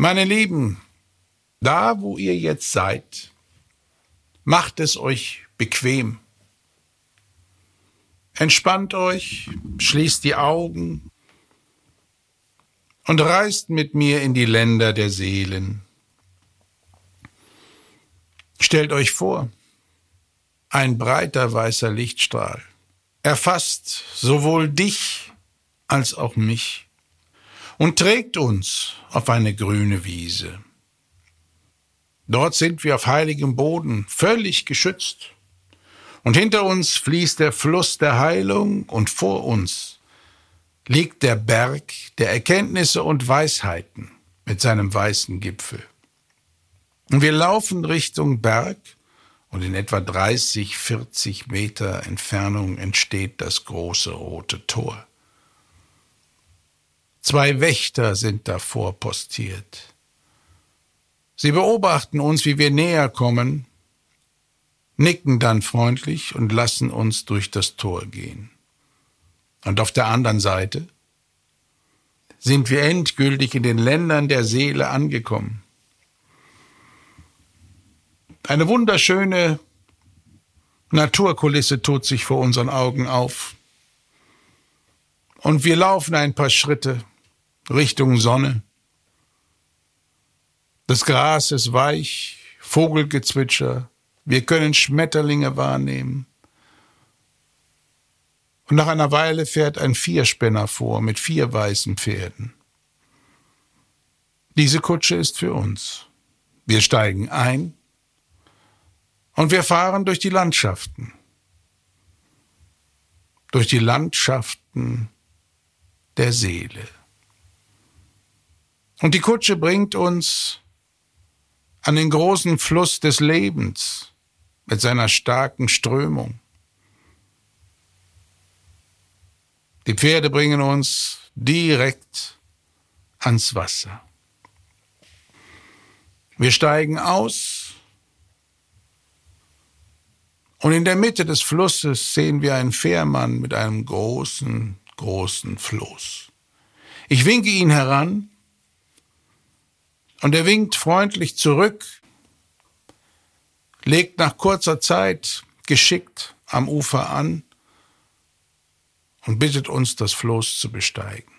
Meine Lieben, da wo ihr jetzt seid, macht es euch bequem. Entspannt euch, schließt die Augen und reist mit mir in die Länder der Seelen. Stellt euch vor, ein breiter weißer Lichtstrahl erfasst sowohl dich als auch mich und trägt uns auf eine grüne Wiese. Dort sind wir auf heiligem Boden, völlig geschützt. Und hinter uns fließt der Fluss der Heilung und vor uns liegt der Berg der Erkenntnisse und Weisheiten mit seinem weißen Gipfel. Und wir laufen Richtung Berg und in etwa 30, 40 Meter Entfernung entsteht das große rote Tor. Zwei Wächter sind davor postiert. Sie beobachten uns, wie wir näher kommen, nicken dann freundlich und lassen uns durch das Tor gehen. Und auf der anderen Seite sind wir endgültig in den Ländern der Seele angekommen. Eine wunderschöne Naturkulisse tut sich vor unseren Augen auf. Und wir laufen ein paar Schritte Richtung Sonne. Das Gras ist weich, Vogelgezwitscher, wir können Schmetterlinge wahrnehmen. Und nach einer Weile fährt ein Vierspänner vor mit vier weißen Pferden. Diese Kutsche ist für uns. Wir steigen ein und wir fahren durch die Landschaften. Durch die Landschaften der Seele. Und die Kutsche bringt uns an den großen Fluss des Lebens mit seiner starken Strömung. Die Pferde bringen uns direkt ans Wasser. Wir steigen aus und in der Mitte des Flusses sehen wir einen Fährmann mit einem großen, großen Floß. Ich winke ihn heran und er winkt freundlich zurück, legt nach kurzer Zeit geschickt am Ufer an und bittet uns, das Floß zu besteigen.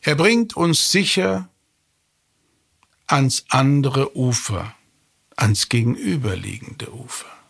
Er bringt uns sicher ans andere Ufer ans gegenüberliegende Ufer.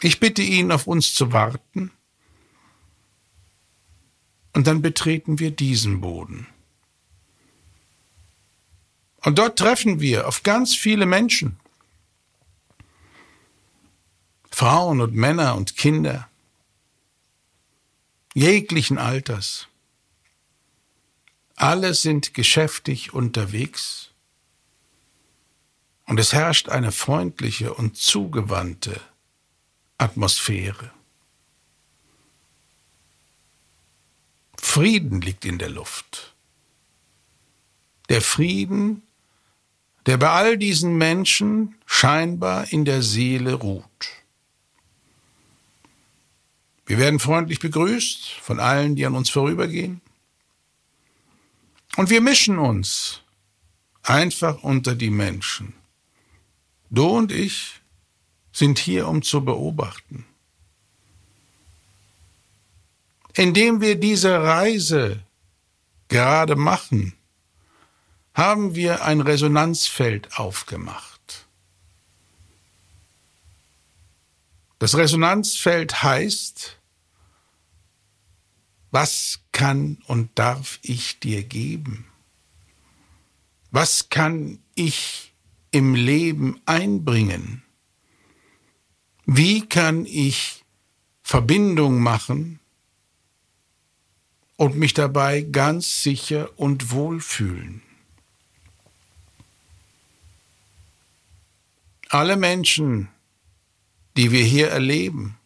Ich bitte ihn, auf uns zu warten, und dann betreten wir diesen Boden. Und dort treffen wir auf ganz viele Menschen, Frauen und Männer und Kinder, jeglichen Alters. Alle sind geschäftig unterwegs und es herrscht eine freundliche und zugewandte Atmosphäre. Frieden liegt in der Luft. Der Frieden, der bei all diesen Menschen scheinbar in der Seele ruht. Wir werden freundlich begrüßt von allen, die an uns vorübergehen. Und wir mischen uns einfach unter die Menschen. Du und ich sind hier, um zu beobachten. Indem wir diese Reise gerade machen, haben wir ein Resonanzfeld aufgemacht. Das Resonanzfeld heißt, was kann und darf ich dir geben? Was kann ich im Leben einbringen? Wie kann ich Verbindung machen und mich dabei ganz sicher und wohl fühlen? Alle Menschen, die wir hier erleben,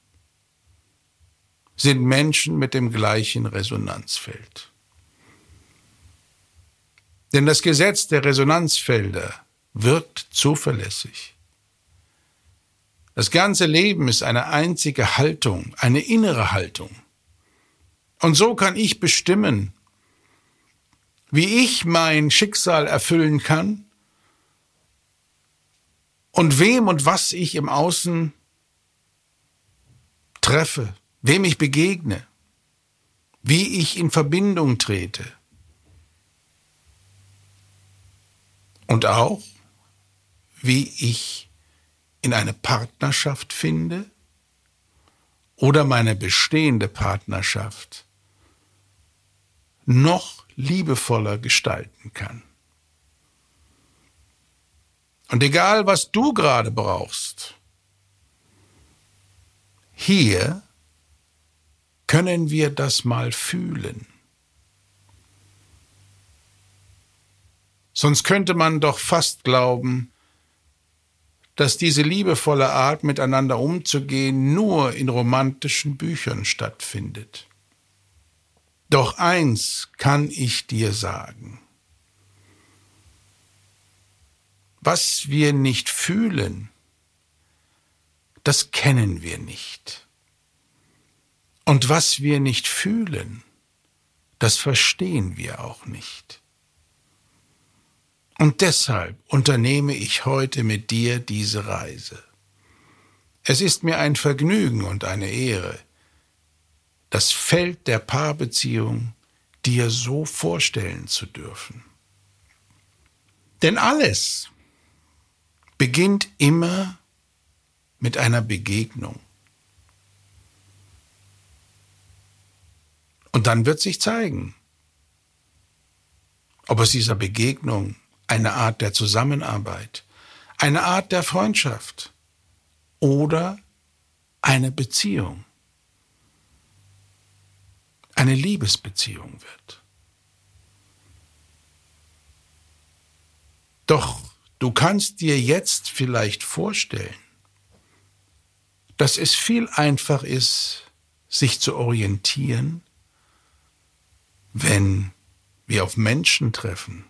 sind Menschen mit dem gleichen Resonanzfeld. Denn das Gesetz der Resonanzfelder wirkt zuverlässig. Das ganze Leben ist eine einzige Haltung, eine innere Haltung. Und so kann ich bestimmen, wie ich mein Schicksal erfüllen kann und wem und was ich im Außen treffe, wem ich begegne, wie ich in Verbindung trete. Und auch, wie ich in eine Partnerschaft finde oder meine bestehende Partnerschaft noch liebevoller gestalten kann. Und egal, was du gerade brauchst, hier können wir das mal fühlen. Sonst könnte man doch fast glauben, dass diese liebevolle Art, miteinander umzugehen, nur in romantischen Büchern stattfindet. Doch eins kann ich dir sagen. Was wir nicht fühlen, das kennen wir nicht. Und was wir nicht fühlen, das verstehen wir auch nicht. Und deshalb unternehme ich heute mit dir diese Reise. Es ist mir ein Vergnügen und eine Ehre, das Feld der Paarbeziehung dir so vorstellen zu dürfen. Denn alles beginnt immer mit einer Begegnung. Und dann wird sich zeigen, ob aus dieser Begegnung eine Art der Zusammenarbeit, eine Art der Freundschaft oder eine Beziehung eine Liebesbeziehung wird. Doch du kannst dir jetzt vielleicht vorstellen, dass es viel einfach ist, sich zu orientieren, wenn wir auf Menschen treffen,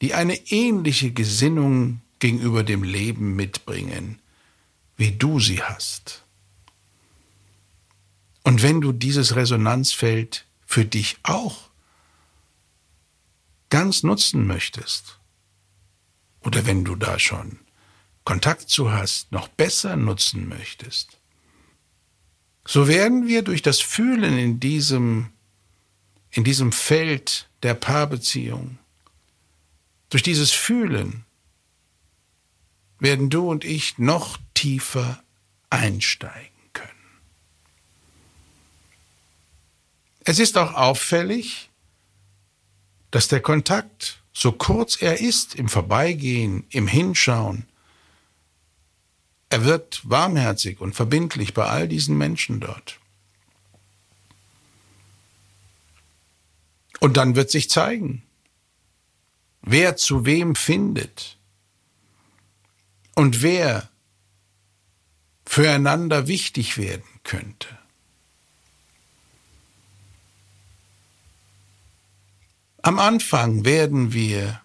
die eine ähnliche Gesinnung gegenüber dem Leben mitbringen, wie du sie hast. Und wenn du dieses Resonanzfeld für dich auch ganz nutzen möchtest, oder wenn du da schon Kontakt zu hast, noch besser nutzen möchtest, so werden wir durch das Fühlen in diesem, in diesem Feld der Paarbeziehung, durch dieses Fühlen, werden du und ich noch tiefer einsteigen. Es ist auch auffällig, dass der Kontakt, so kurz er ist, im Vorbeigehen, im Hinschauen, er wird warmherzig und verbindlich bei all diesen Menschen dort. Und dann wird sich zeigen, wer zu wem findet und wer füreinander wichtig werden könnte. Am Anfang werden wir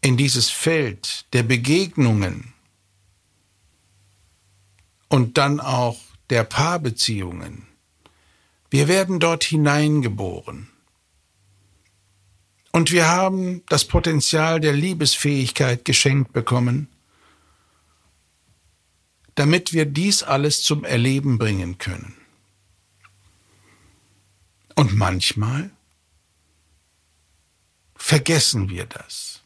in dieses Feld der Begegnungen und dann auch der Paarbeziehungen, wir werden dort hineingeboren. Und wir haben das Potenzial der Liebesfähigkeit geschenkt bekommen, damit wir dies alles zum Erleben bringen können. Und manchmal vergessen wir das.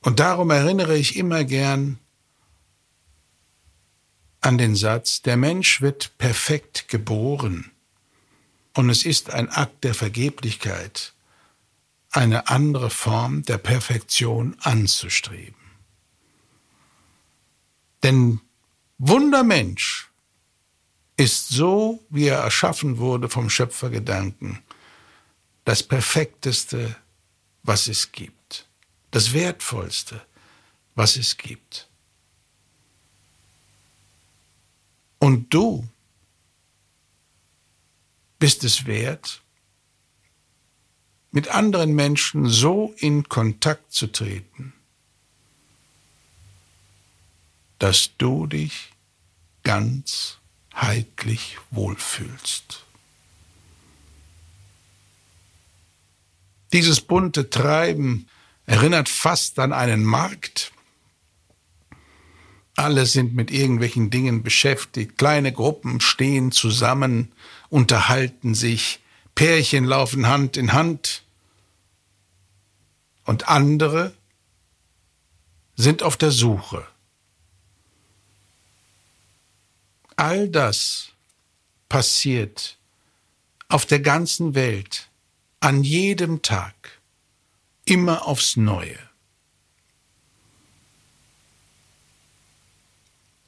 Und darum erinnere ich immer gern an den Satz, der Mensch wird perfekt geboren und es ist ein Akt der Vergeblichkeit, eine andere Form der Perfektion anzustreben. Denn Wundermensch ist so, wie er erschaffen wurde vom Schöpfergedanken, das Perfekteste, was es gibt, das Wertvollste, was es gibt. Und du bist es wert, mit anderen Menschen so in Kontakt zu treten, dass du dich ganz heidlich wohlfühlst. Dieses bunte Treiben erinnert fast an einen Markt. Alle sind mit irgendwelchen Dingen beschäftigt. Kleine Gruppen stehen zusammen, unterhalten sich. Pärchen laufen Hand in Hand. Und andere sind auf der Suche. All das passiert auf der ganzen Welt, an jedem Tag, immer aufs Neue.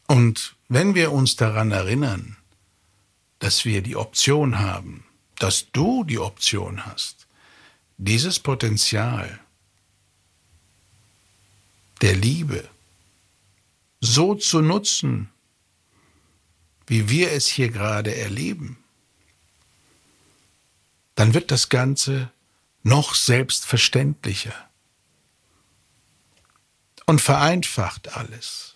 Und wenn wir uns daran erinnern, dass wir die Option haben, dass du die Option hast, dieses Potenzial der Liebe so zu nutzen, wie wir es hier gerade erleben, dann wird das Ganze noch selbstverständlicher und vereinfacht alles.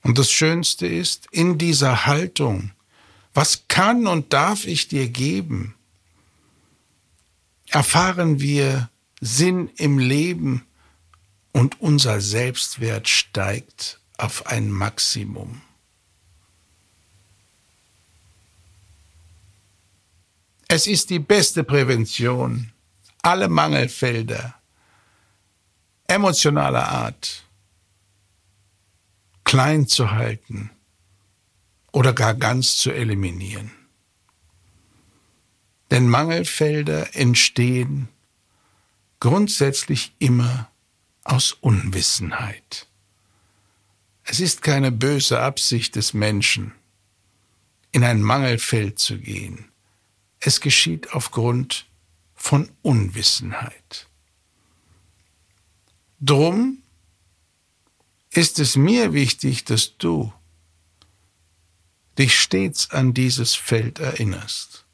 Und das Schönste ist, in dieser Haltung, was kann und darf ich dir geben, erfahren wir Sinn im Leben und unser Selbstwert steigt auf ein Maximum. Es ist die beste Prävention, alle Mangelfelder emotionaler Art klein zu halten oder gar ganz zu eliminieren. Denn Mangelfelder entstehen grundsätzlich immer aus Unwissenheit. Es ist keine böse Absicht des Menschen, in ein Mangelfeld zu gehen. Es geschieht aufgrund von Unwissenheit. Drum ist es mir wichtig, dass du dich stets an dieses Feld erinnerst.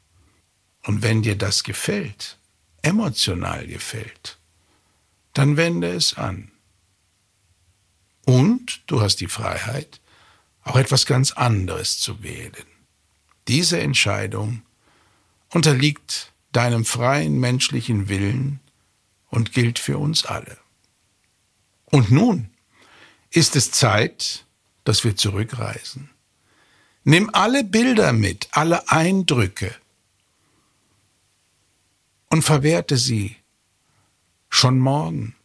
Und wenn dir das gefällt, emotional gefällt, dann wende es an. Und du hast die Freiheit, auch etwas ganz anderes zu wählen. Diese Entscheidung unterliegt deinem freien menschlichen Willen und gilt für uns alle. Und nun ist es Zeit, dass wir zurückreisen. Nimm alle Bilder mit, alle Eindrücke und verwerte sie schon morgen.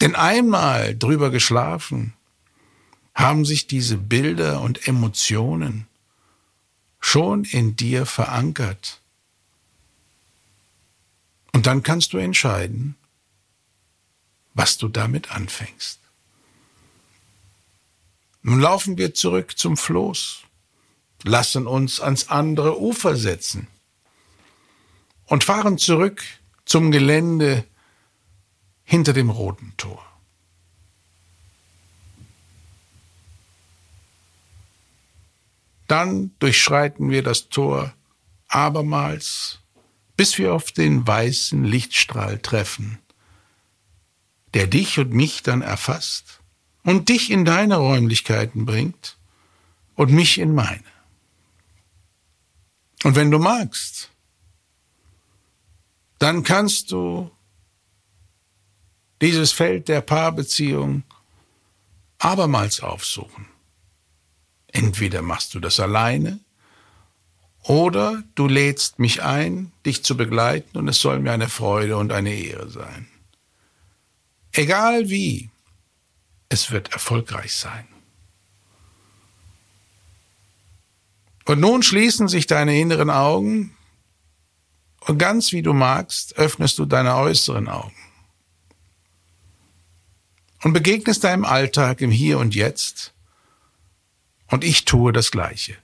Denn einmal drüber geschlafen, haben sich diese Bilder und Emotionen schon in dir verankert. Und dann kannst du entscheiden, was du damit anfängst. Nun laufen wir zurück zum Floß, lassen uns ans andere Ufer setzen. Und fahren zurück zum Gelände hinter dem roten Tor. Dann durchschreiten wir das Tor abermals, bis wir auf den weißen Lichtstrahl treffen, der dich und mich dann erfasst und dich in deine Räumlichkeiten bringt und mich in meine. Und wenn du magst, dann kannst du dieses Feld der Paarbeziehung abermals aufsuchen. Entweder machst du das alleine oder du lädst mich ein, dich zu begleiten und es soll mir eine Freude und eine Ehre sein. Egal wie, es wird erfolgreich sein. Und nun schließen sich deine inneren Augen und ganz wie du magst, öffnest du deine äußeren Augen und begegnest deinem Alltag im Hier und Jetzt. Und ich tue das Gleiche.